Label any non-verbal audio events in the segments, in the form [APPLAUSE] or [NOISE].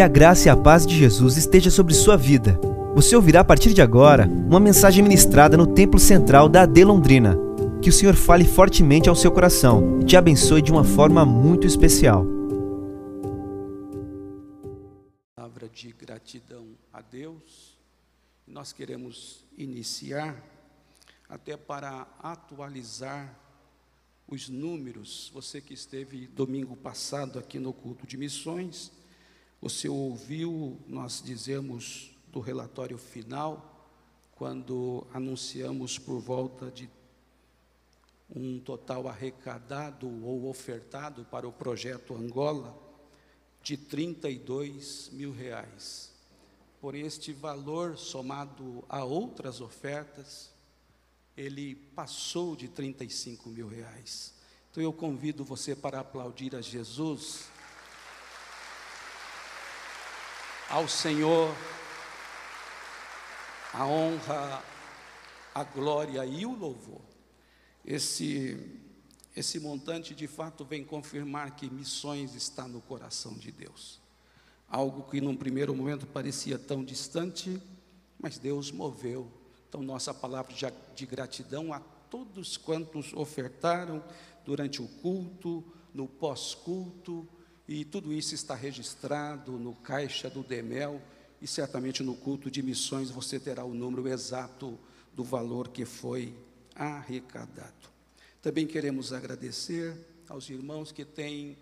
Que a graça e a paz de Jesus esteja sobre sua vida. Você ouvirá a partir de agora uma mensagem ministrada no Templo Central da AD Londrina. Que o Senhor fale fortemente ao seu coração e te abençoe de uma forma muito especial. Palavra de gratidão a Deus. Nós queremos iniciar até para atualizar os números. Você que esteve domingo passado aqui no culto de missões, você ouviu nós dizemos do relatório final, quando anunciamos por volta de um total arrecadado ou ofertado para o projeto Angola de 32 mil reais. Por este valor, somado a outras ofertas, ele passou de 35 mil reais. Então eu convido você para aplaudir a Jesus, ao Senhor, a honra, a glória e o louvor. Esse, esse montante de fato vem confirmar que missões está no coração de Deus. Algo que num primeiro momento parecia tão distante, mas Deus moveu então, nossa palavra de gratidão a todos quantos ofertaram durante o culto, no pós-culto, e tudo isso está registrado no caixa do Demel, e certamente no culto de missões você terá o número exato do valor que foi arrecadado. Também queremos agradecer aos irmãos que têm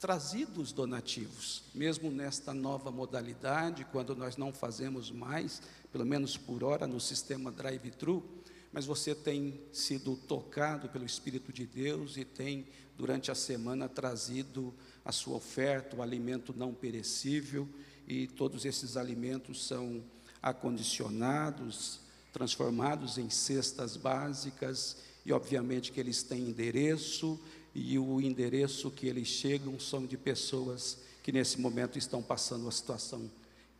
trazido os donativos, mesmo nesta nova modalidade, quando nós não fazemos mais pelo menos por hora, no sistema drive-thru, mas você tem sido tocado pelo Espírito de Deus e tem, durante a semana, trazido a sua oferta, o alimento não perecível, e todos esses alimentos são acondicionados, transformados em cestas básicas, e obviamente que eles têm endereço, e o endereço que eles chegam são de pessoas que nesse momento estão passando uma situação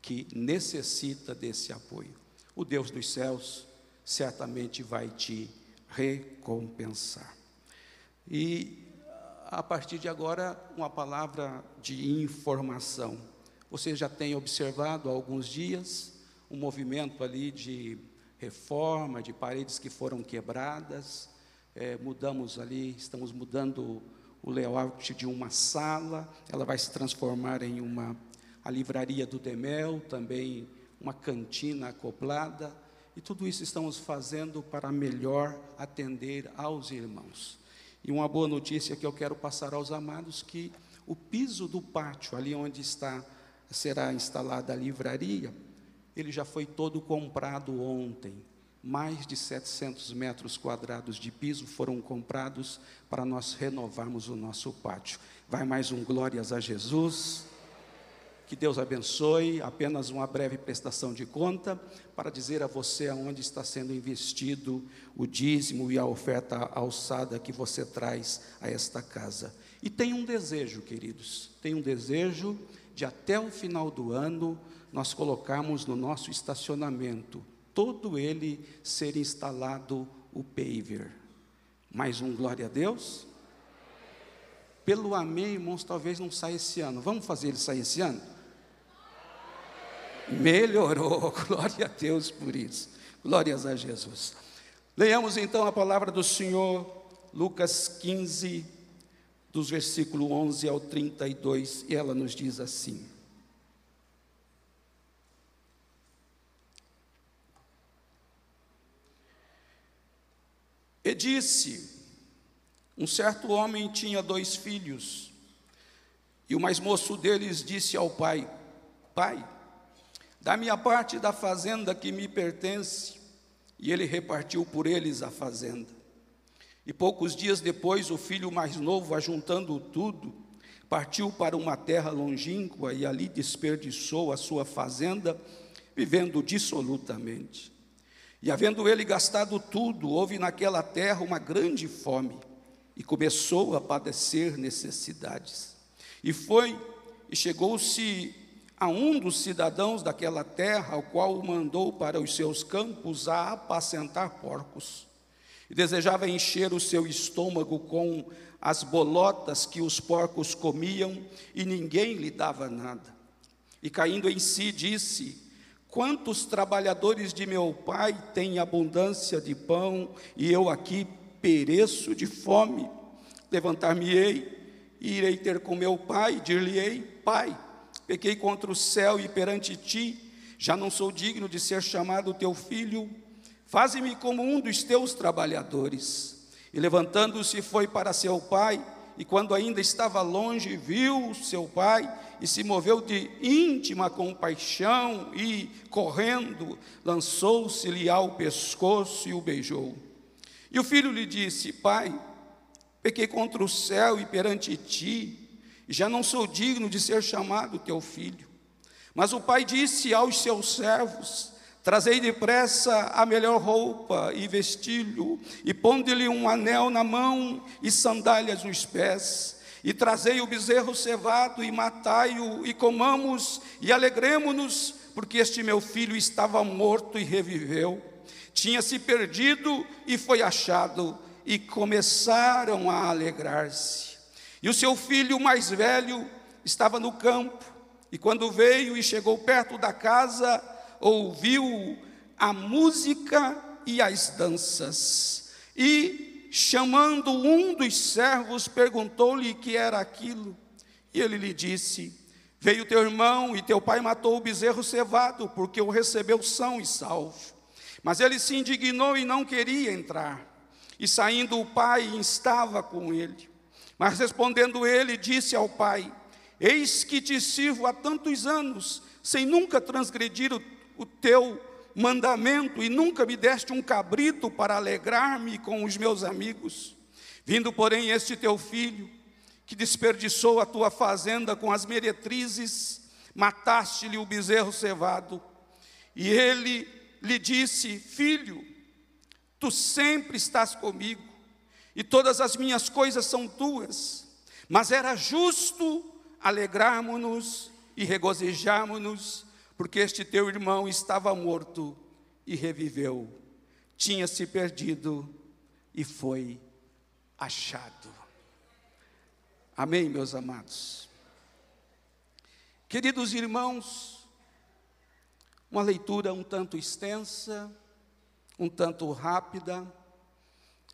que necessita desse apoio. O Deus dos céus certamente vai te recompensar. E a partir de agora, uma palavra de informação. Você já tem observado há alguns dias um movimento ali de reforma, de paredes que foram quebradas. É, mudamos ali, estamos mudando o layout de uma sala, ela vai se transformar em uma a livraria do Demel, também uma cantina acoplada, e tudo isso estamos fazendo para melhor atender aos irmãos. E uma boa notícia que eu quero passar aos amados que o piso do pátio, ali onde está será instalada a livraria, ele já foi todo comprado ontem. Mais de 700 metros quadrados de piso foram comprados para nós renovarmos o nosso pátio. Vai mais um glórias a Jesus. Que Deus abençoe. Apenas uma breve prestação de conta para dizer a você aonde está sendo investido o dízimo e a oferta alçada que você traz a esta casa. E tem um desejo, queridos, tem um desejo de até o final do ano nós colocarmos no nosso estacionamento todo ele ser instalado o paver. Mais um glória a Deus. Pelo amém, irmãos, talvez não saia esse ano. Vamos fazer ele sair esse ano? Melhorou, [LAUGHS] glória a Deus por isso. Glórias a Jesus. Leiamos então a palavra do Senhor, Lucas 15, dos versículos 11 ao 32, e ela nos diz assim: E disse: Um certo homem tinha dois filhos, e o mais moço deles disse ao pai: Pai, da minha parte da fazenda que me pertence, e ele repartiu por eles a fazenda. E poucos dias depois, o filho mais novo, ajuntando tudo, partiu para uma terra longínqua e ali desperdiçou a sua fazenda, vivendo dissolutamente. E havendo ele gastado tudo, houve naquela terra uma grande fome, e começou a padecer necessidades. E foi, e chegou-se a um dos cidadãos daquela terra, ao qual o mandou para os seus campos a apacentar porcos. E desejava encher o seu estômago com as bolotas que os porcos comiam, e ninguém lhe dava nada. E caindo em si, disse: Quantos trabalhadores de meu pai têm abundância de pão e eu aqui pereço de fome? Levantar-me-ei irei ter com meu pai, dir-lhe-ei: Pai, pequei contra o céu e perante ti, já não sou digno de ser chamado teu filho. Faze-me como um dos teus trabalhadores. E levantando-se, foi para seu pai, e quando ainda estava longe, viu seu pai e se moveu de íntima compaixão e, correndo, lançou-se-lhe ao pescoço e o beijou. E o filho lhe disse: Pai, pequei contra o céu e perante ti, já não sou digno de ser chamado teu filho. Mas o pai disse aos seus servos: Trazei depressa a melhor roupa e vestilho, e ponde-lhe um anel na mão e sandálias nos pés, e trazei o bezerro cevado e matai-o, e comamos e alegremo-nos, porque este meu filho estava morto e reviveu, tinha se perdido e foi achado, e começaram a alegrar-se. E o seu filho mais velho estava no campo, e quando veio e chegou perto da casa, ouviu a música e as danças. E, chamando um dos servos, perguntou-lhe que era aquilo. E ele lhe disse: Veio teu irmão e teu pai matou o bezerro cevado, porque o recebeu são e salvo. Mas ele se indignou e não queria entrar. E saindo o pai estava com ele. Mas respondendo ele, disse ao pai: Eis que te sirvo há tantos anos, sem nunca transgredir o o teu mandamento e nunca me deste um cabrito para alegrar-me com os meus amigos. Vindo, porém, este teu filho, que desperdiçou a tua fazenda com as meretrizes, mataste-lhe o bezerro cevado. E ele lhe disse: Filho, tu sempre estás comigo, e todas as minhas coisas são tuas. Mas era justo alegrarmos-nos e regozijarmos-nos porque este teu irmão estava morto e reviveu, tinha se perdido e foi achado. Amém, meus amados. Queridos irmãos, uma leitura um tanto extensa, um tanto rápida,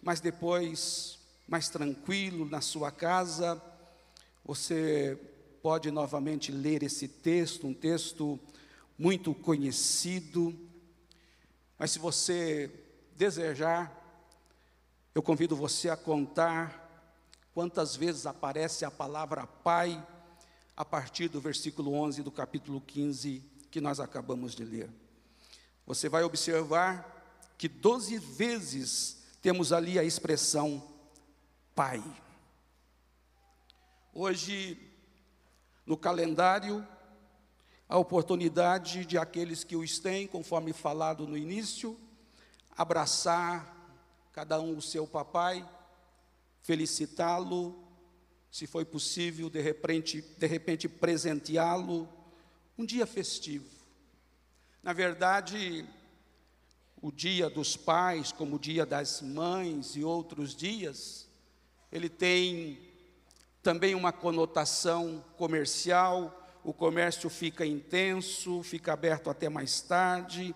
mas depois mais tranquilo na sua casa, você pode novamente ler esse texto, um texto muito conhecido. Mas se você desejar, eu convido você a contar quantas vezes aparece a palavra Pai a partir do versículo 11 do capítulo 15 que nós acabamos de ler. Você vai observar que 12 vezes temos ali a expressão Pai. Hoje, no calendário a oportunidade de aqueles que os têm, conforme falado no início, abraçar cada um o seu papai, felicitá-lo, se foi possível, de repente, de repente presenteá-lo, um dia festivo. Na verdade, o dia dos pais, como o dia das mães e outros dias, ele tem também uma conotação comercial, o comércio fica intenso, fica aberto até mais tarde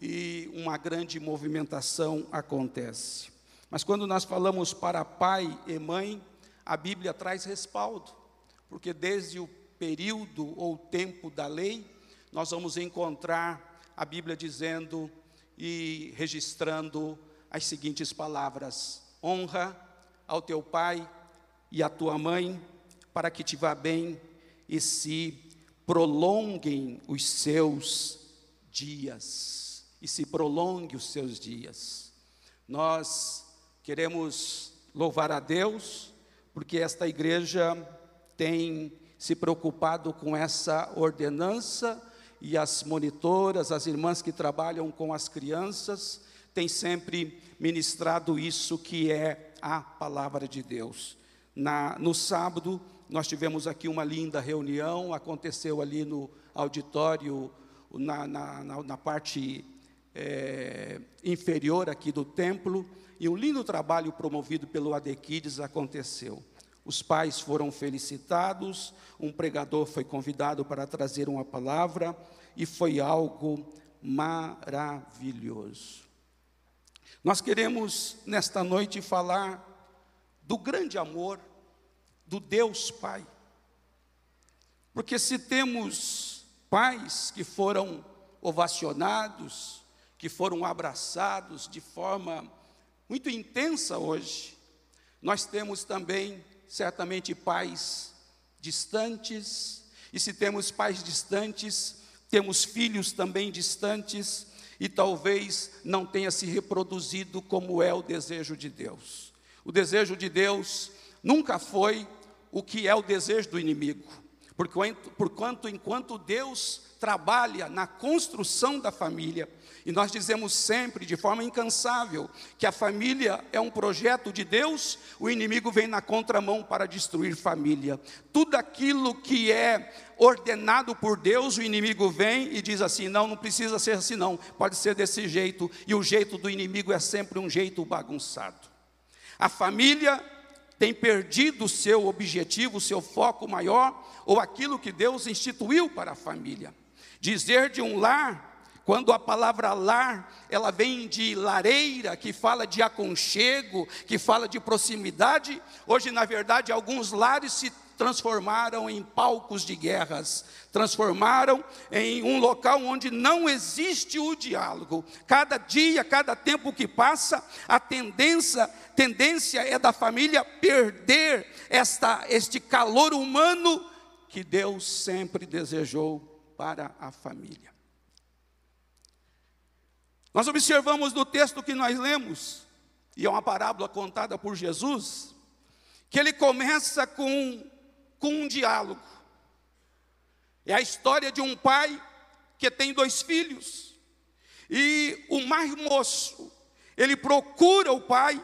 e uma grande movimentação acontece. Mas quando nós falamos para pai e mãe, a Bíblia traz respaldo, porque desde o período ou tempo da lei, nós vamos encontrar a Bíblia dizendo e registrando as seguintes palavras: honra ao teu pai e à tua mãe, para que te vá bem e se prolonguem os seus dias. E se prolongue os seus dias. Nós queremos louvar a Deus, porque esta igreja tem se preocupado com essa ordenança e as monitoras, as irmãs que trabalham com as crianças, têm sempre ministrado isso que é a palavra de Deus. Na, no sábado, nós tivemos aqui uma linda reunião, aconteceu ali no auditório, na, na, na, parte é, inferior aqui do templo, e um lindo trabalho promovido pelo Adequides aconteceu. Os pais foram felicitados, um pregador foi convidado para trazer uma palavra e foi algo maravilhoso. Nós queremos nesta noite falar do grande amor do Deus Pai. Porque se temos pais que foram ovacionados, que foram abraçados de forma muito intensa hoje, nós temos também, certamente, pais distantes, e se temos pais distantes, temos filhos também distantes, e talvez não tenha se reproduzido como é o desejo de Deus. O desejo de Deus nunca foi o que é o desejo do inimigo, porquanto enquanto Deus trabalha na construção da família, e nós dizemos sempre, de forma incansável, que a família é um projeto de Deus, o inimigo vem na contramão para destruir família. Tudo aquilo que é ordenado por Deus, o inimigo vem e diz assim: não, não precisa ser assim, não, pode ser desse jeito, e o jeito do inimigo é sempre um jeito bagunçado. A família tem perdido o seu objetivo, o seu foco maior, ou aquilo que Deus instituiu para a família. Dizer de um lar, quando a palavra lar, ela vem de lareira, que fala de aconchego, que fala de proximidade, hoje, na verdade, alguns lares se transformaram em palcos de guerras, transformaram em um local onde não existe o diálogo. Cada dia, cada tempo que passa, a tendência, tendência é da família perder esta, este calor humano que Deus sempre desejou para a família. Nós observamos no texto que nós lemos, e é uma parábola contada por Jesus, que ele começa com, com um diálogo. É a história de um pai que tem dois filhos. E o mais moço, ele procura o pai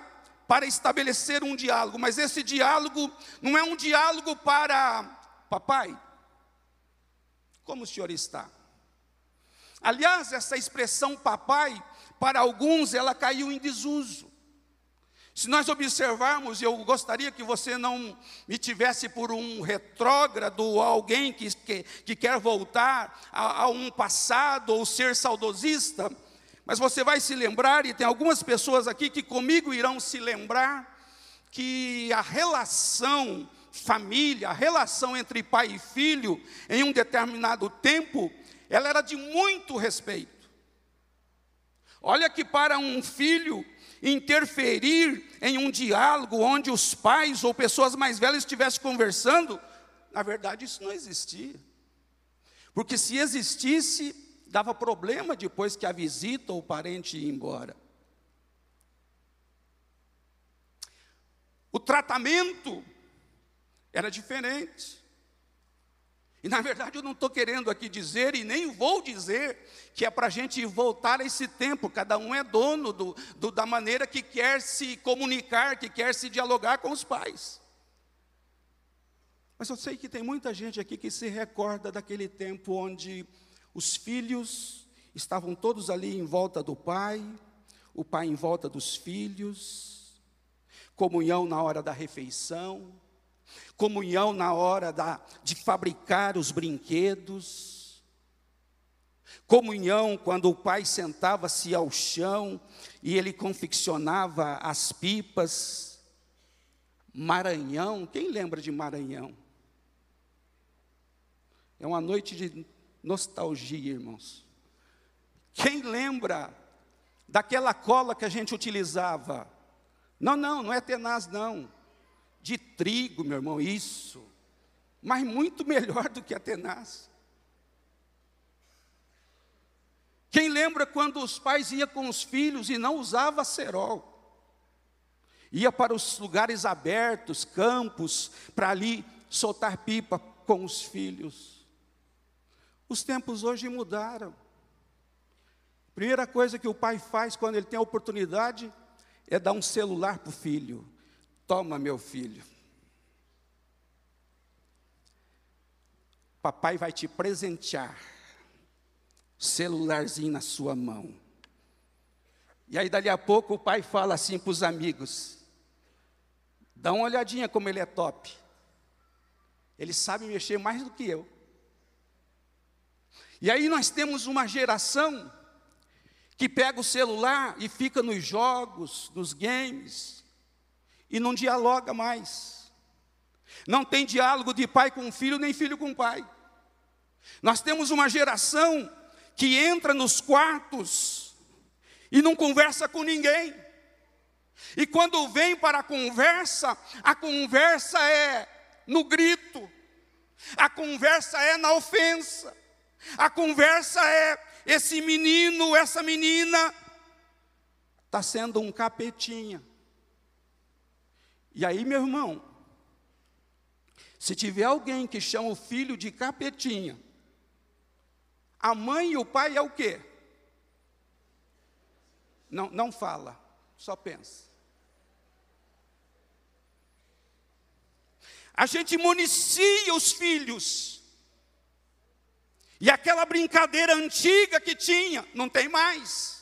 para estabelecer um diálogo, mas esse diálogo não é um diálogo para papai, como o senhor está? Aliás, essa expressão papai, para alguns, ela caiu em desuso. Se nós observarmos, eu gostaria que você não me tivesse por um retrógrado ou alguém que, que, que quer voltar a, a um passado ou ser saudosista, mas você vai se lembrar, e tem algumas pessoas aqui que comigo irão se lembrar, que a relação família, a relação entre pai e filho, em um determinado tempo, ela era de muito respeito. Olha que para um filho interferir em um diálogo onde os pais ou pessoas mais velhas estivessem conversando, na verdade isso não existia. Porque se existisse, dava problema depois que a visita ou o parente ia embora. O tratamento era diferente. E na verdade eu não estou querendo aqui dizer, e nem vou dizer, que é para a gente voltar a esse tempo, cada um é dono do, do, da maneira que quer se comunicar, que quer se dialogar com os pais. Mas eu sei que tem muita gente aqui que se recorda daquele tempo onde os filhos estavam todos ali em volta do pai, o pai em volta dos filhos, comunhão na hora da refeição, comunhão na hora da, de fabricar os brinquedos, comunhão quando o pai sentava-se ao chão e ele confeccionava as pipas. Maranhão, quem lembra de Maranhão? É uma noite de nostalgia, irmãos. Quem lembra daquela cola que a gente utilizava? Não, não, não é tenaz, não de trigo, meu irmão, isso. Mas muito melhor do que a tenaz. Quem lembra quando os pais iam com os filhos e não usava cerol? Ia para os lugares abertos, campos, para ali soltar pipa com os filhos. Os tempos hoje mudaram. Primeira coisa que o pai faz quando ele tem a oportunidade é dar um celular para o filho. Toma, meu filho. Papai vai te presentear. Celularzinho na sua mão. E aí, dali a pouco, o pai fala assim para os amigos: Dá uma olhadinha como ele é top. Ele sabe mexer mais do que eu. E aí nós temos uma geração que pega o celular e fica nos jogos, nos games, e não dialoga mais. Não tem diálogo de pai com filho, nem filho com pai. Nós temos uma geração que entra nos quartos e não conversa com ninguém. E quando vem para a conversa, a conversa é no grito, a conversa é na ofensa, a conversa é esse menino, essa menina, está sendo um capetinha. E aí, meu irmão, se tiver alguém que chama o filho de capetinha, a mãe e o pai é o quê? Não, não fala, só pensa. A gente municia os filhos e aquela brincadeira antiga que tinha, não tem mais.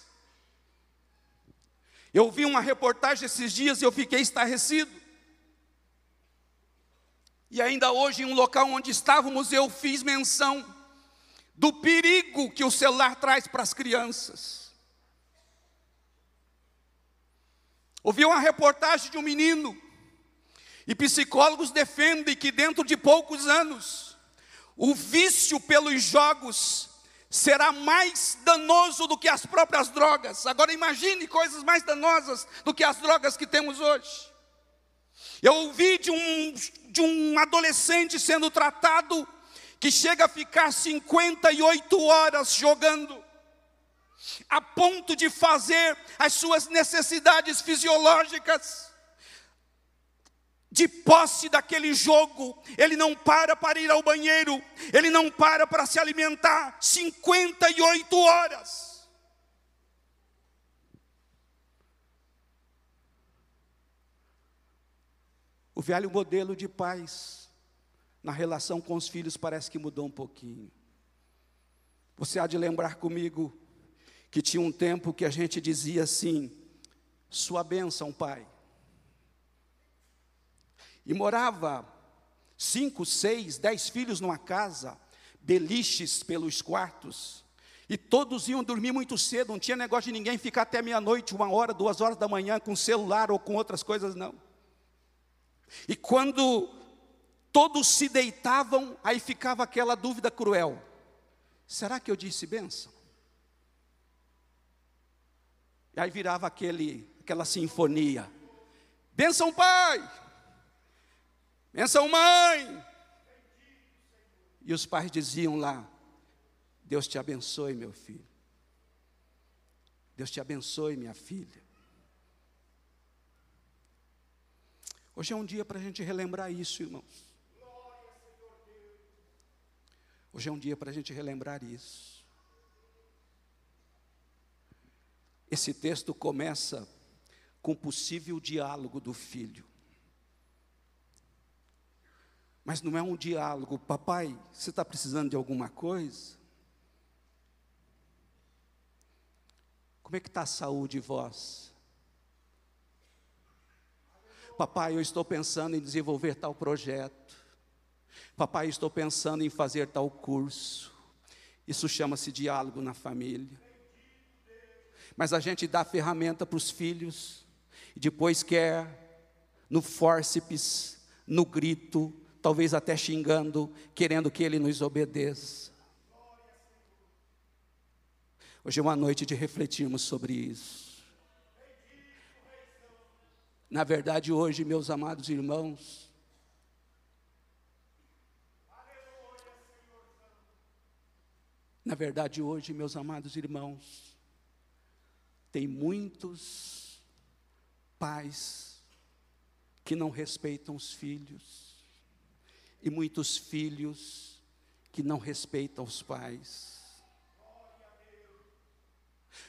Eu vi uma reportagem esses dias e eu fiquei estarrecido. E ainda hoje, em um local onde estávamos, eu fiz menção do perigo que o celular traz para as crianças. Ouvi uma reportagem de um menino, e psicólogos defendem que dentro de poucos anos, o vício pelos jogos será mais danoso do que as próprias drogas. Agora imagine coisas mais danosas do que as drogas que temos hoje. Eu ouvi de um, de um adolescente sendo tratado que chega a ficar 58 horas jogando, a ponto de fazer as suas necessidades fisiológicas de posse daquele jogo, ele não para para ir ao banheiro, ele não para para se alimentar 58 horas. O velho modelo de paz na relação com os filhos parece que mudou um pouquinho. Você há de lembrar comigo que tinha um tempo que a gente dizia assim: Sua bênção, pai e morava cinco, seis, dez filhos numa casa, beliches pelos quartos. E todos iam dormir muito cedo, não tinha negócio de ninguém ficar até meia-noite, uma hora, duas horas da manhã com celular ou com outras coisas, não. E quando todos se deitavam, aí ficava aquela dúvida cruel: será que eu disse benção? E aí virava aquele, aquela sinfonia: benção, pai! Benção, mãe. E os pais diziam lá: Deus te abençoe, meu filho. Deus te abençoe, minha filha. Hoje é um dia para a gente relembrar isso, irmãos. Hoje é um dia para a gente relembrar isso. Esse texto começa com possível diálogo do filho. Mas não é um diálogo, papai, você está precisando de alguma coisa? Como é que está a saúde de vós? Papai, eu estou pensando em desenvolver tal projeto. Papai, estou pensando em fazer tal curso. Isso chama-se diálogo na família. Mas a gente dá ferramenta para os filhos e depois quer no fórceps, no grito, talvez até xingando, querendo que Ele nos obedeça. Hoje é uma noite de refletirmos sobre isso. Na verdade, hoje, meus amados irmãos, na verdade, hoje, meus amados irmãos, tem muitos pais que não respeitam os filhos e muitos filhos que não respeitam os pais.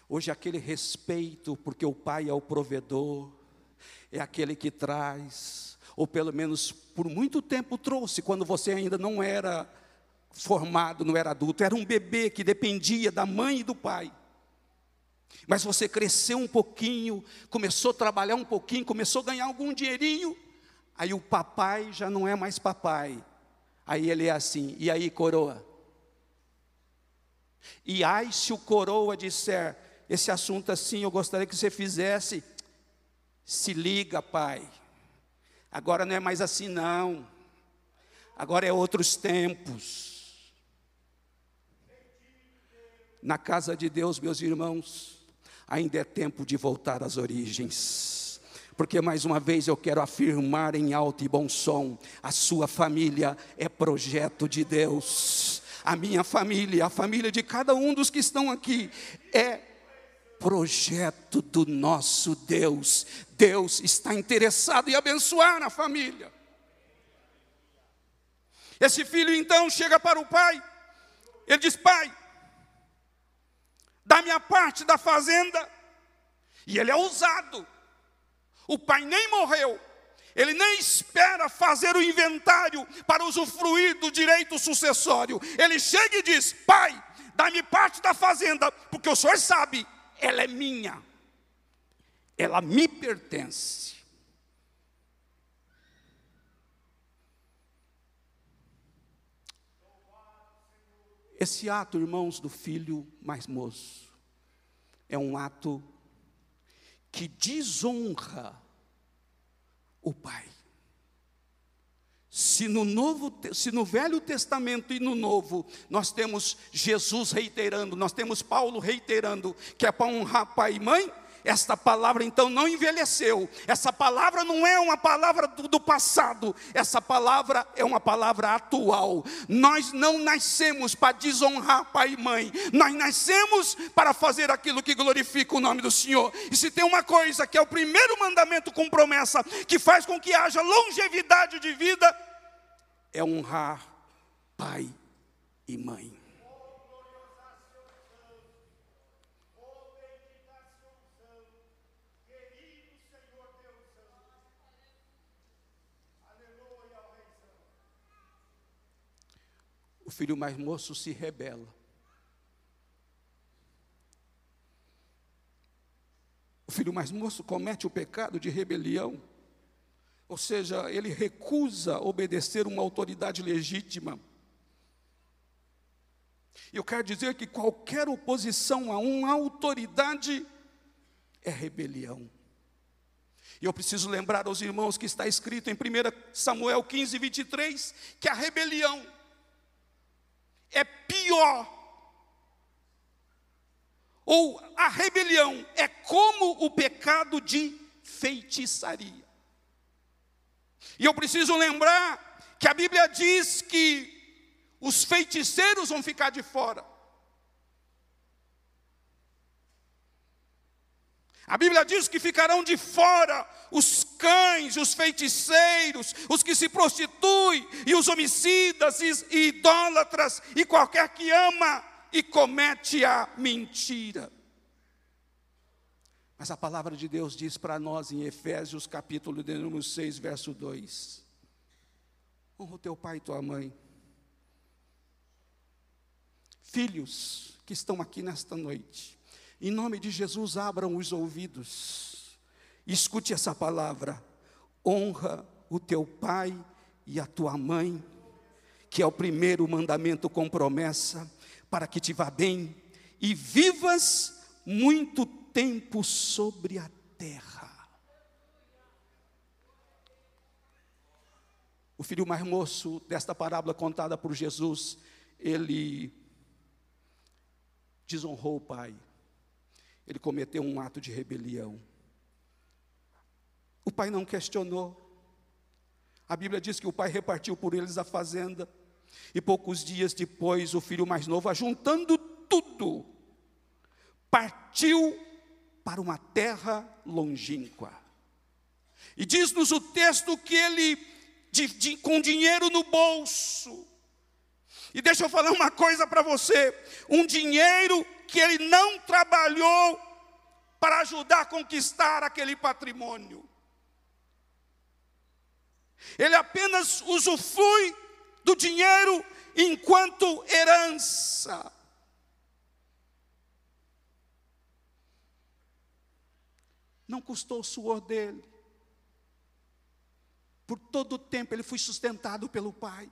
Hoje, aquele respeito, porque o pai é o provedor, é aquele que traz, ou pelo menos por muito tempo trouxe, quando você ainda não era formado, não era adulto, era um bebê que dependia da mãe e do pai. Mas você cresceu um pouquinho, começou a trabalhar um pouquinho, começou a ganhar algum dinheirinho, Aí o papai já não é mais papai. Aí ele é assim, e aí, coroa? E ai, se o coroa disser, esse assunto assim, eu gostaria que você fizesse, se liga, pai. Agora não é mais assim, não. Agora é outros tempos. Na casa de Deus, meus irmãos, ainda é tempo de voltar às origens. Porque mais uma vez eu quero afirmar em alto e bom som: a sua família é projeto de Deus. A minha família, a família de cada um dos que estão aqui, é projeto do nosso Deus. Deus está interessado em abençoar a família. Esse filho então chega para o pai, ele diz: Pai, da minha parte da fazenda, e ele é ousado. O pai nem morreu, ele nem espera fazer o inventário para usufruir do direito sucessório. Ele chega e diz: Pai, dá-me parte da fazenda, porque o senhor sabe, ela é minha, ela me pertence. Esse ato, irmãos, do filho mais moço, é um ato que desonra o pai. Se no, novo, se no Velho Testamento e no Novo nós temos Jesus reiterando, nós temos Paulo reiterando que é para honrar pai e mãe, esta palavra então não envelheceu. Essa palavra não é uma palavra do, do, passado. Essa palavra é uma palavra atual. Nós não nascemos para desonrar pai e mãe. Nós nascemos para fazer aquilo que glorifica o nome do Senhor. E se tem uma coisa que é o primeiro mandamento com promessa, que faz com que haja longevidade de vida, é honrar pai e mãe. o filho mais moço se rebela. O filho mais moço comete o pecado de rebelião, ou seja, ele recusa obedecer uma autoridade legítima. Eu quero dizer que qualquer oposição a uma autoridade é rebelião. E eu preciso lembrar aos irmãos que está escrito em 1 Samuel 15, 23, que a rebelião é pior. Ou a rebelião é como o pecado de feitiçaria. E eu preciso lembrar que a Bíblia diz que os feiticeiros vão ficar de fora. A Bíblia diz que ficarão de fora os cães, os feiticeiros, os que se prostituem, e os homicidas, e idólatras, e qualquer que ama e comete a mentira. Mas a palavra de Deus diz para nós em Efésios capítulo de número 6, verso 2: Honra o teu pai e tua mãe. Filhos que estão aqui nesta noite, em nome de Jesus, abram os ouvidos. Escute essa palavra. Honra o teu pai e a tua mãe, que é o primeiro mandamento com promessa, para que te vá bem e vivas muito tempo sobre a terra. O filho mais moço desta parábola contada por Jesus, ele desonrou o pai ele cometeu um ato de rebelião. O pai não questionou. A Bíblia diz que o pai repartiu por eles a fazenda. E poucos dias depois, o filho mais novo, ajuntando tudo, partiu para uma terra longínqua. E diz-nos o texto que ele, de, de, com dinheiro no bolso, e deixa eu falar uma coisa para você: um dinheiro que ele não trabalhou para ajudar a conquistar aquele patrimônio. Ele apenas usufrui do dinheiro enquanto herança. Não custou o suor dele. Por todo o tempo ele foi sustentado pelo Pai.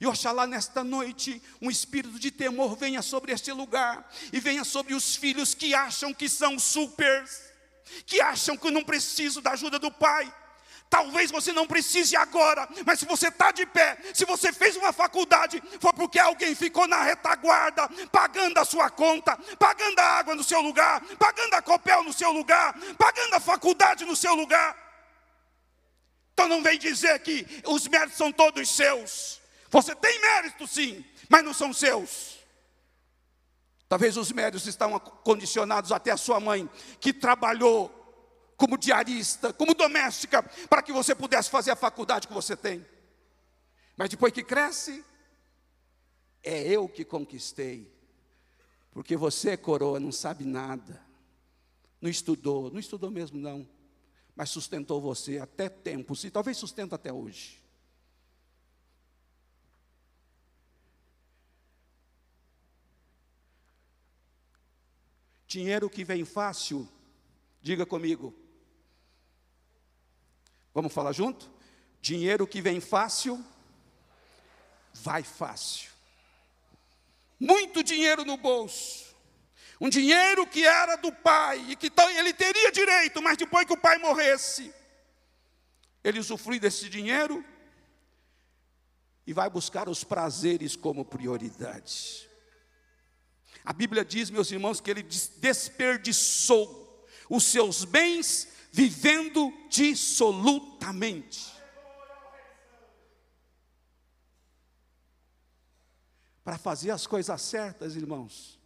E oxalá nesta noite um espírito de temor venha sobre este lugar e venha sobre os filhos que acham que são supers, que acham que não precisam da ajuda do Pai. Talvez você não precise agora, mas se você está de pé, se você fez uma faculdade, foi porque alguém ficou na retaguarda, pagando a sua conta, pagando a água no seu lugar, pagando a copel no seu lugar, pagando a faculdade no seu lugar. Então não vem dizer que os méritos são todos seus. Você tem mérito sim, mas não são seus. Talvez os méritos estão condicionados até a sua mãe, que trabalhou como diarista, como doméstica, para que você pudesse fazer a faculdade que você tem. Mas depois que cresce, é eu que conquistei. Porque você, coroa, não sabe nada. Não estudou, não estudou mesmo não. Mas sustentou você até tempos e talvez sustenta até hoje. Dinheiro que vem fácil, diga comigo. Vamos falar junto? Dinheiro que vem fácil, vai fácil. Muito dinheiro no bolso. Um dinheiro que era do pai e que ele teria direito, mas depois que o pai morresse, ele usufrui desse dinheiro e vai buscar os prazeres como prioridade. A Bíblia diz, meus irmãos, que ele desperdiçou os seus bens vivendo dissolutamente. Para fazer as coisas certas, irmãos,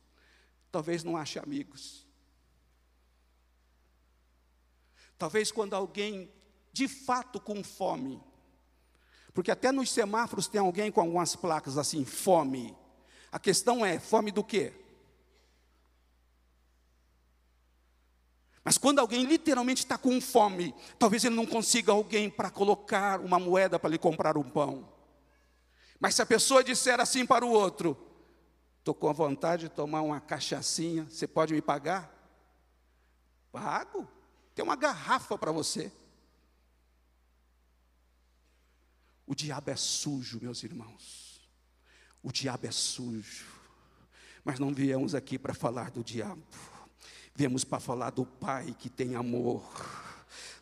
talvez não ache amigos. Talvez quando alguém de fato com fome, porque até nos semáforos tem alguém com algumas placas assim, fome. A questão é, fome do quê? Quando alguém literalmente está com fome, talvez ele não consiga alguém para colocar uma moeda para lhe comprar um pão. Mas se a pessoa disser assim para o outro: Estou com vontade de tomar uma cachaçinha, você pode me pagar? Pago. Tem uma garrafa para você. O diabo é sujo, meus irmãos. O diabo é sujo. Mas não viemos aqui para falar do diabo. Viemos para falar do Pai que tem amor,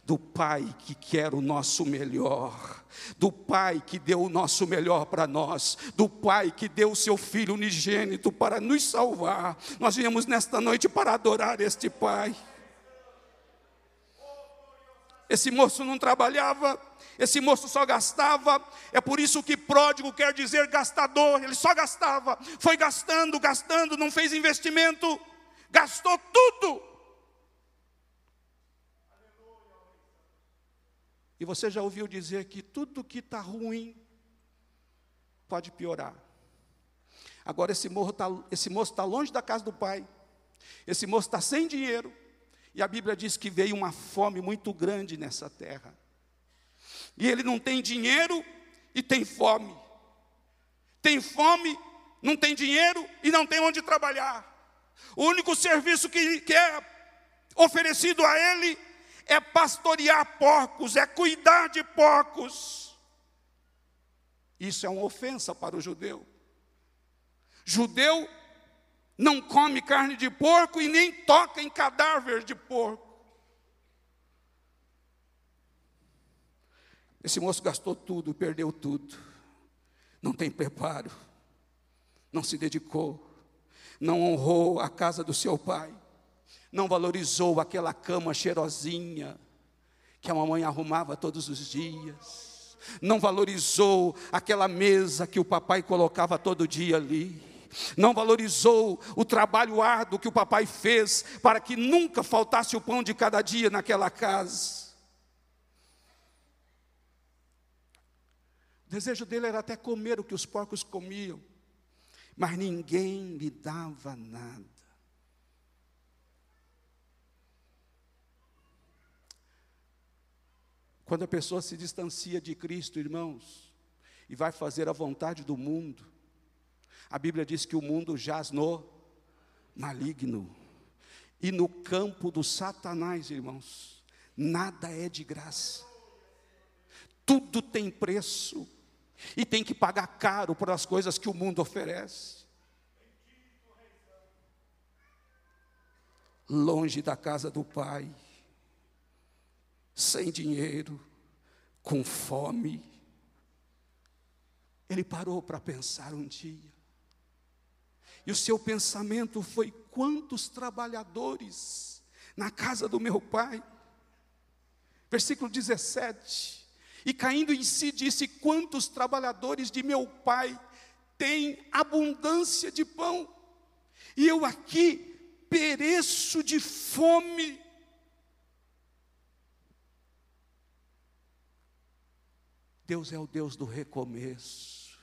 do Pai que quer o nosso melhor, do Pai que deu o nosso melhor para nós, do Pai que deu o seu Filho unigênito para nos salvar. Nós viemos nesta noite para adorar este Pai. Esse moço não trabalhava, esse moço só gastava, é por isso que pródigo quer dizer gastador, ele só gastava, foi gastando, gastando, não fez investimento gastou tudo. E você já ouviu dizer que tudo que está ruim pode piorar. Agora esse, tá, esse moço está longe da casa do pai, esse moço está sem dinheiro, e a Bíblia diz que veio uma fome muito grande nessa terra. E ele não tem dinheiro e tem fome. Tem fome, não tem dinheiro e não tem onde trabalhar. O único serviço que, que é oferecido a ele é pastorear porcos, é cuidar de porcos. Isso é uma ofensa para o judeu. Judeu não come carne de porco e nem toca em cadáver de porco. Esse moço gastou tudo, perdeu tudo. Não tem preparo, não se dedicou não honrou a casa do seu pai, não valorizou aquela cama cheirosinha que a mamãe arrumava todos os dias, não valorizou aquela mesa que o papai colocava todo dia ali, não valorizou o trabalho árduo que o papai fez para que nunca faltasse o pão de cada dia naquela casa. O desejo dele era até comer o que os porcos comiam mas ninguém lhe dava nada. Quando a pessoa se distancia de Cristo, irmãos, e vai fazer a vontade do mundo, a Bíblia diz que o mundo jaz no maligno e no campo do Satanás, irmãos. Nada é de graça. Tudo tem preço. E tem que pagar caro por as coisas que o mundo oferece. Longe da casa do Pai, sem dinheiro, com fome. Ele parou para pensar um dia. E o seu pensamento foi: quantos trabalhadores na casa do meu pai? Versículo 17. E caindo em si, disse: Quantos trabalhadores de meu pai têm abundância de pão, e eu aqui pereço de fome. Deus é o Deus do recomeço,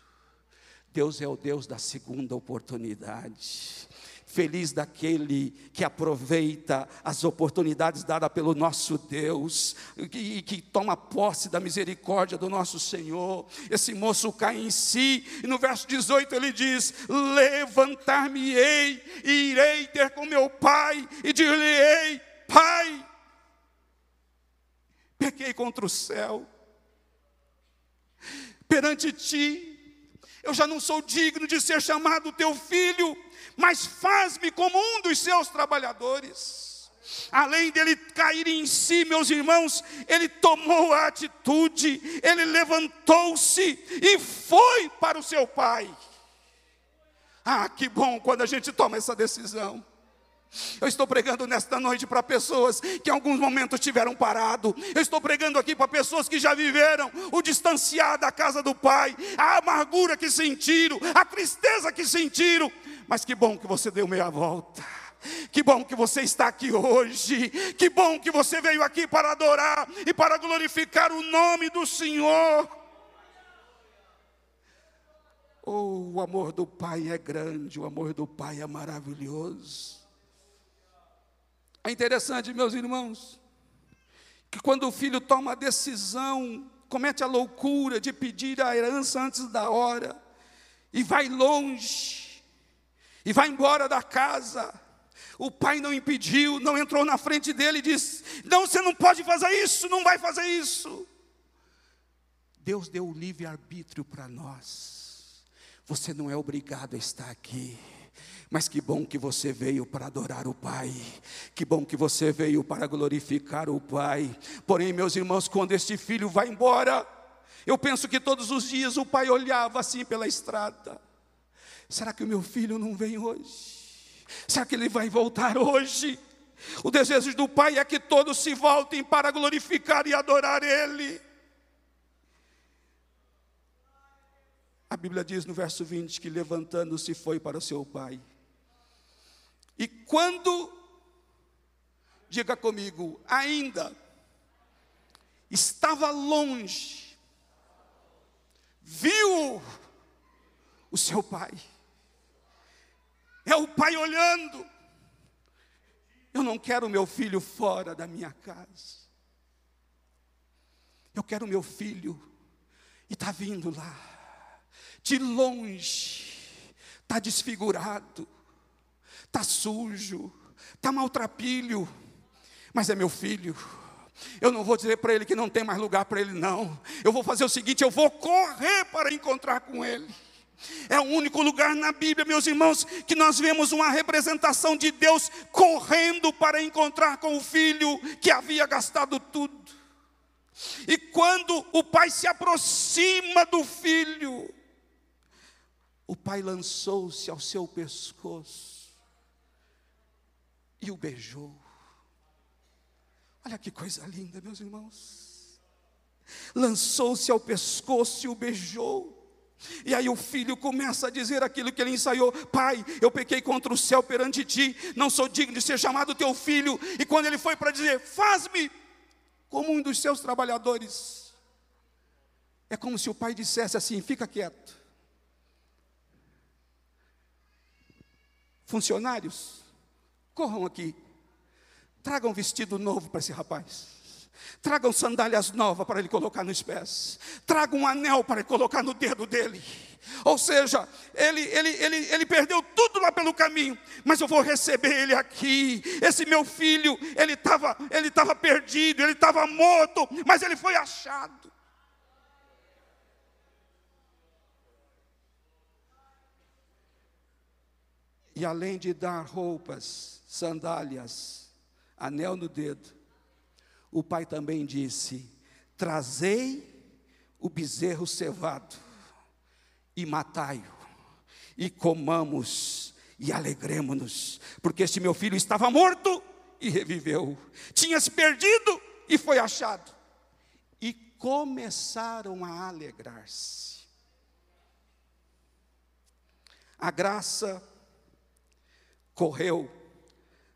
Deus é o Deus da segunda oportunidade. Feliz daquele que aproveita as oportunidades dadas pelo nosso Deus e que, toma posse da misericórdia do nosso Senhor. Esse moço cai em si, e no verso 18 ele diz: Levantar-me-ei e irei ter com meu pai, e dir-lhe-ei: Pai, pequei contra o céu, perante ti, eu já não sou digno de ser chamado teu filho mas faz-me como um dos seus trabalhadores. Além dele cair em si, meus irmãos, ele tomou a atitude, ele levantou-se e foi para o seu pai. Ah, que bom quando a gente toma essa decisão. Eu estou pregando nesta noite para pessoas que em alguns momentos tiveram parado. Eu estou pregando aqui para pessoas que já viveram o distanciar da casa do Pai, a amargura que sentiram, a tristeza que sentiram. Mas que bom que você deu meia volta. Que bom que você está aqui hoje. Que bom que você veio aqui para adorar e para glorificar o nome do Senhor. Oh, o amor do Pai é grande, o amor do Pai é maravilhoso. É interessante, meus irmãos, que quando o filho toma a decisão, comete a loucura de pedir a herança antes da hora, e vai longe, e vai embora da casa, o pai não impediu, não entrou na frente dele e disse: Não, você não pode fazer isso, não vai fazer isso. Deus deu o livre-arbítrio para nós, você não é obrigado a estar aqui. Mas que bom que você veio para adorar o Pai, que bom que você veio para glorificar o Pai. Porém, meus irmãos, quando este filho vai embora, eu penso que todos os dias o pai olhava assim pela estrada: será que o meu filho não vem hoje? Será que ele vai voltar hoje? O desejo do pai é que todos se voltem para glorificar e adorar Ele. A Bíblia diz no verso 20 que levantando-se foi para o seu pai. E quando, diga comigo, ainda estava longe, viu o seu pai. É o pai olhando. Eu não quero meu filho fora da minha casa. Eu quero meu filho e está vindo lá, de longe, está desfigurado, está sujo, está maltrapilho, mas é meu filho. Eu não vou dizer para ele que não tem mais lugar para ele, não. Eu vou fazer o seguinte: eu vou correr para encontrar com ele. É o único lugar na Bíblia, meus irmãos, que nós vemos uma representação de Deus correndo para encontrar com o filho que havia gastado tudo. E quando o pai se aproxima do filho, o pai lançou-se ao seu pescoço e o beijou. Olha que coisa linda, meus irmãos. Lançou-se ao pescoço e o beijou. E aí o filho começa a dizer aquilo que ele ensaiou: Pai, eu pequei contra o céu perante ti, não sou digno de ser chamado teu filho. E quando ele foi para dizer: Faz-me como um dos seus trabalhadores, é como se o pai dissesse assim: Fica quieto. Funcionários, corram aqui, tragam um vestido novo para esse rapaz. Tragam sandálias novas para ele colocar nos pés. Traga um anel para ele colocar no dedo dele. Ou seja, ele, ele, ele, ele perdeu tudo lá pelo caminho, mas eu vou receber ele aqui. Esse meu filho, ele estava ele tava perdido, ele estava morto, mas ele foi achado. E além de dar roupas, sandálias, anel no dedo, o pai também disse: Trazei o bezerro cevado e matai-o, e comamos e alegremos-nos, porque este meu filho estava morto e reviveu, tinha se perdido e foi achado. E começaram a alegrar-se. A graça correu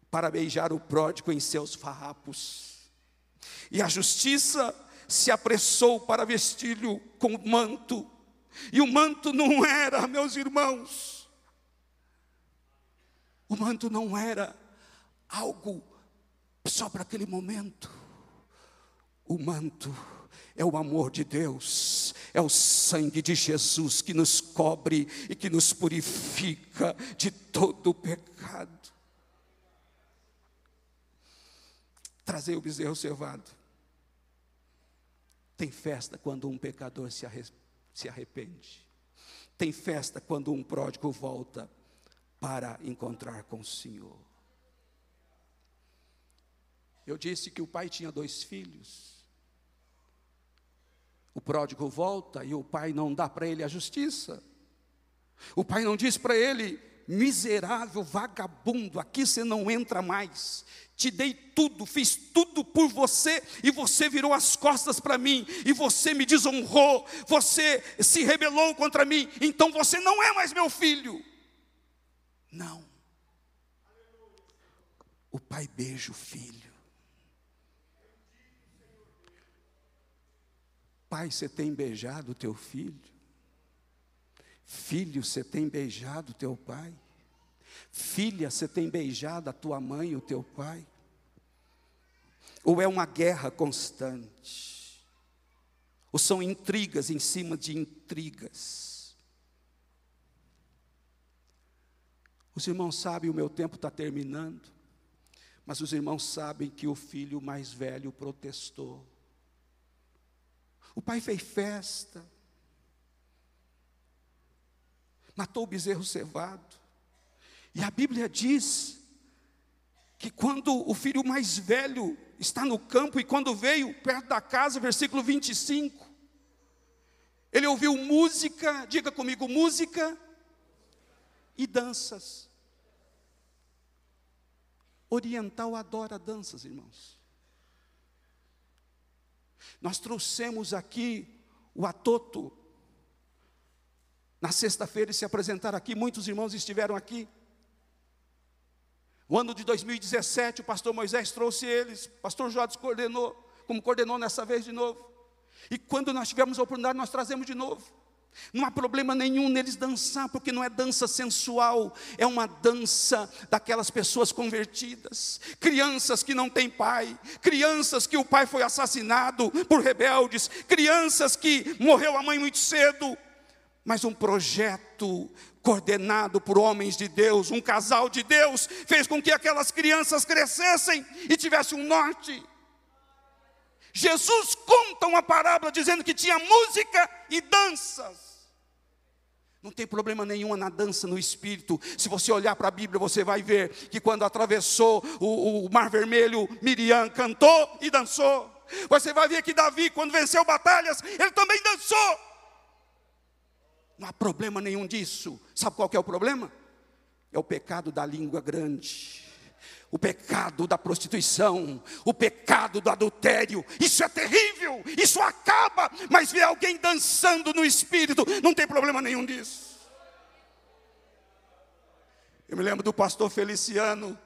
para beijar o pródigo em seus farrapos. E a justiça se apressou para vestir-lhe com manto. E o manto não era, meus irmãos, o manto não era algo só para aquele momento. O manto é o amor de Deus, é o sangue de Jesus que nos cobre e que nos purifica de todo o pecado. Trazer o bezerro cevado. Tem festa quando um pecador se, se arrepende. Tem festa quando um pródigo volta para encontrar com o Senhor. Eu disse que o pai tinha dois filhos. O pródigo volta e o pai não dá para ele a justiça. O pai não diz para ele: miserável vagabundo, aqui você não entra mais. Te dei tudo, fiz tudo por você e você virou as costas para mim e você me desonrou, você se rebelou contra mim, então você não é mais meu filho. Não. O pai beija o filho. Pai, você tem beijado o teu filho? Filho, você tem beijado o teu pai? Filha, você tem beijado a tua mãe e o teu pai? Ou é uma guerra constante? Ou são intrigas em cima de intrigas? Os irmãos sabem, o meu tempo está terminando, mas os irmãos sabem que o filho mais velho protestou. O pai fez festa, matou o bezerro cevado, e a Bíblia diz que quando o filho mais velho está no campo e quando veio perto da casa, versículo 25, ele ouviu música, diga comigo, música e danças. Oriental adora danças, irmãos. Nós trouxemos aqui o Atoto. Na sexta-feira se apresentaram aqui, muitos irmãos estiveram aqui. O ano de 2017, o pastor Moisés trouxe eles, o pastor Jodes coordenou, como coordenou nessa vez de novo. E quando nós tivermos a oportunidade, nós trazemos de novo. Não há problema nenhum neles dançar, porque não é dança sensual, é uma dança daquelas pessoas convertidas, crianças que não têm pai, crianças que o pai foi assassinado por rebeldes, crianças que morreu a mãe muito cedo, mas um projeto coordenado por homens de Deus, um casal de Deus, fez com que aquelas crianças crescessem e tivessem um norte. Jesus conta uma parábola dizendo que tinha música e danças. Não tem problema nenhum na dança no espírito. Se você olhar para a Bíblia, você vai ver que quando atravessou o, o, Mar Vermelho, Miriam cantou e dançou. Você vai ver que Davi, quando venceu batalhas, ele também dançou. Não há problema nenhum disso. Sabe qual é o problema? É o pecado da língua grande o pecado da prostituição, o pecado do adultério. Isso é terrível, isso acaba, mas ver alguém dançando no espírito, não tem problema nenhum disso. Eu me lembro do pastor Feliciano,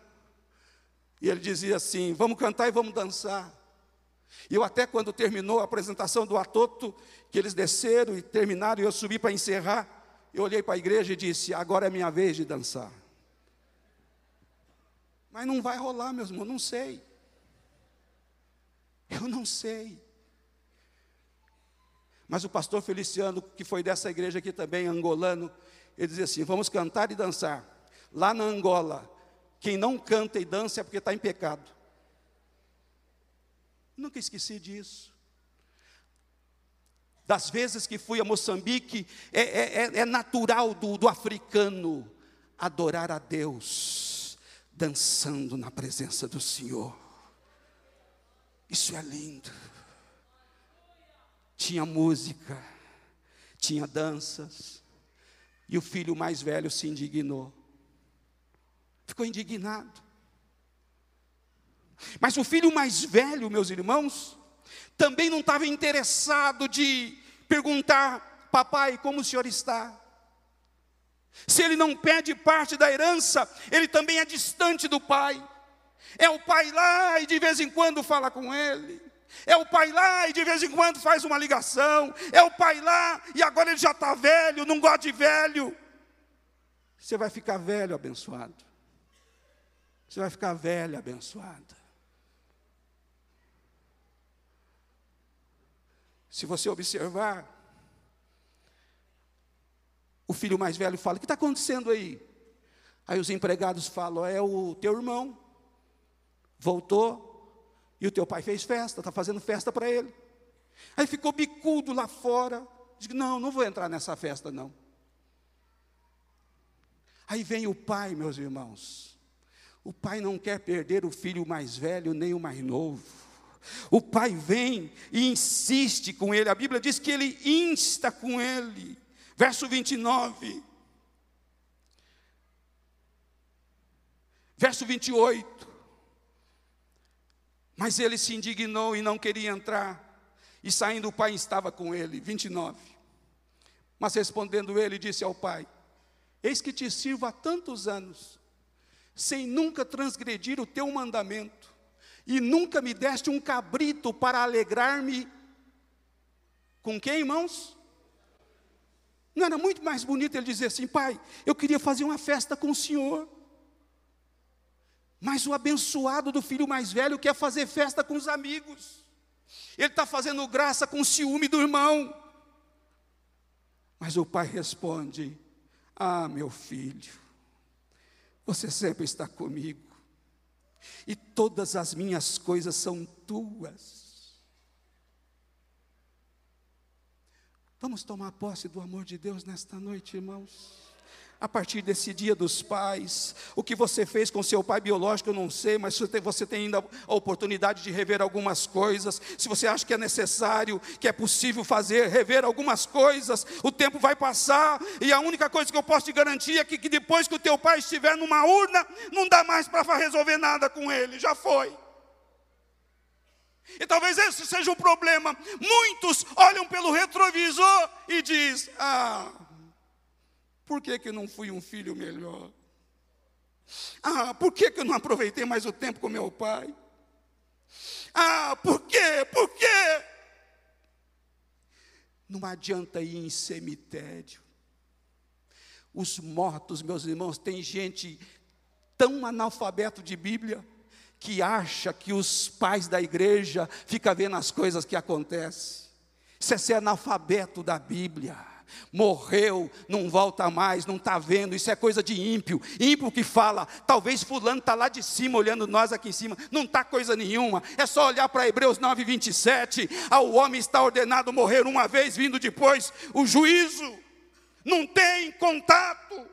e ele dizia assim: vamos cantar e vamos dançar. E eu até quando terminou a apresentação do Atoto, que eles desceram e terminaram, e eu subi para encerrar, eu olhei para a igreja e disse: agora é minha vez de dançar. Mas não vai rolar, meus irmãos, não sei. Eu não sei. Mas o pastor Feliciano, que foi dessa igreja aqui também, angolano, ele dizia assim: vamos cantar e dançar. Lá na Angola, quem não canta e dança é porque está em pecado. Nunca esqueci disso. Das vezes que fui a Moçambique, é, é, é, é natural do, do africano adorar a Deus, dançando na presença do Senhor. Isso é lindo. Tinha música, tinha danças, e o filho mais velho se indignou. Ficou indignado. Mas o filho mais velho, meus irmãos, também não estava interessado de perguntar, papai, como o senhor está? Se ele não pede parte da herança, ele também é distante do pai. É o pai lá e de vez em quando fala com ele. É o pai lá e de vez em quando faz uma ligação. É o pai lá e agora ele já está velho, não gosta de velho. Você vai ficar velho abençoado. Você vai ficar velha abençoada. Se você observar, o filho mais velho fala: O que está acontecendo aí? Aí os empregados falam: É o teu irmão voltou e o teu pai fez festa, está fazendo festa para ele. Aí ficou bicudo lá fora. Diz: Não, não vou entrar nessa festa, não. Aí vem o pai, meus irmãos. O pai não quer perder o filho mais velho nem o mais novo. O pai vem e insiste com ele. A Bíblia diz que ele insta com ele. Verso 29. Verso 28. Mas ele se indignou e não queria entrar. E saindo o pai estava com ele. 29. Mas respondendo ele, disse ao pai: Eis que te sirvo há tantos anos, sem nunca transgredir o teu mandamento, e nunca me deste um cabrito para alegrar-me. Com quem, irmãos? Não era muito mais bonito ele dizer assim, pai, eu queria fazer uma festa com o senhor. Mas o abençoado do filho mais velho quer fazer festa com os amigos. Ele está fazendo graça com o ciúme do irmão. Mas o pai responde: Ah, meu filho, você sempre está comigo, e todas as minhas coisas são tuas. Vamos tomar posse do amor de Deus nesta noite, irmãos a partir desse dia dos pais. O que você fez com seu pai biológico, eu não sei, mas você tem ainda a oportunidade de rever algumas coisas. Se você acha que é necessário, que é possível fazer, rever algumas coisas, o tempo vai passar, e a única coisa que eu posso te garantir é que, que depois que o teu pai estiver numa urna, não dá mais para resolver nada com ele, já foi. E talvez esse seja o problema. Muitos olham pelo retrovisor e diz: "Ah, por que, que não fui um filho melhor? Ah, por que, que eu não aproveitei mais o tempo com meu pai? Ah, por quê? Por quê? Não adianta ir em cemitério. Os mortos, meus irmãos, tem gente tão analfabeto de Bíblia que acha que os pais da igreja ficam vendo as coisas que acontecem. Isso é ser analfabeto da Bíblia morreu, não volta mais, não está vendo, isso é coisa de ímpio, ímpio que fala, talvez fulano está lá de cima, olhando nós aqui em cima, não está coisa nenhuma, é só olhar para Hebreus 9, 27, ao homem está ordenado morrer uma vez, vindo depois o juízo, não tem contato.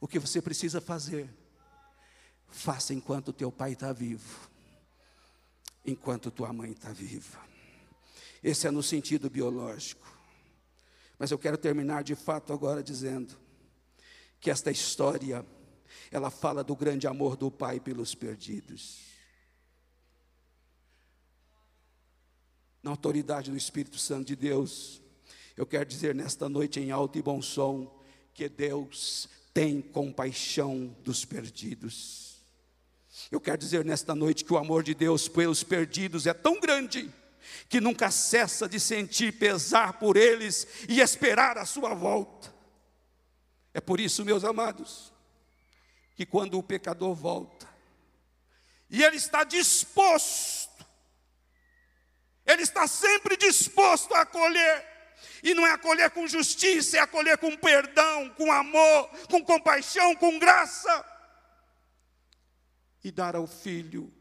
O que você precisa fazer, faça enquanto teu pai está vivo, enquanto tua mãe está viva. Esse é no sentido biológico. Mas eu quero terminar de fato agora dizendo que esta história ela fala do grande amor do Pai pelos perdidos. Na autoridade do Espírito Santo de Deus, eu quero dizer nesta noite em alto e bom som que Deus tem compaixão dos perdidos. Eu quero dizer nesta noite que o amor de Deus pelos perdidos é tão grande que nunca cessa de sentir pesar por eles e esperar a sua volta. É por isso, meus amados, que quando o pecador volta, E Ele está disposto, Ele está sempre disposto a acolher. E não é acolher com justiça, é acolher com perdão, com amor, com compaixão, com graça. E dar ao filho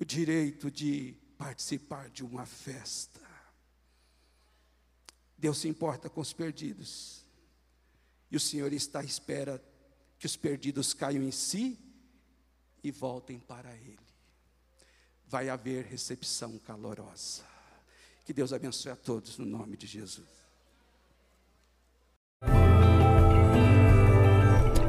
o direito de participar de uma festa. Deus se importa com os perdidos. E o Senhor está à espera que os perdidos caiam em si e voltem para Ele. Vai haver recepção calorosa. Que Deus abençoe a todos no nome de Jesus.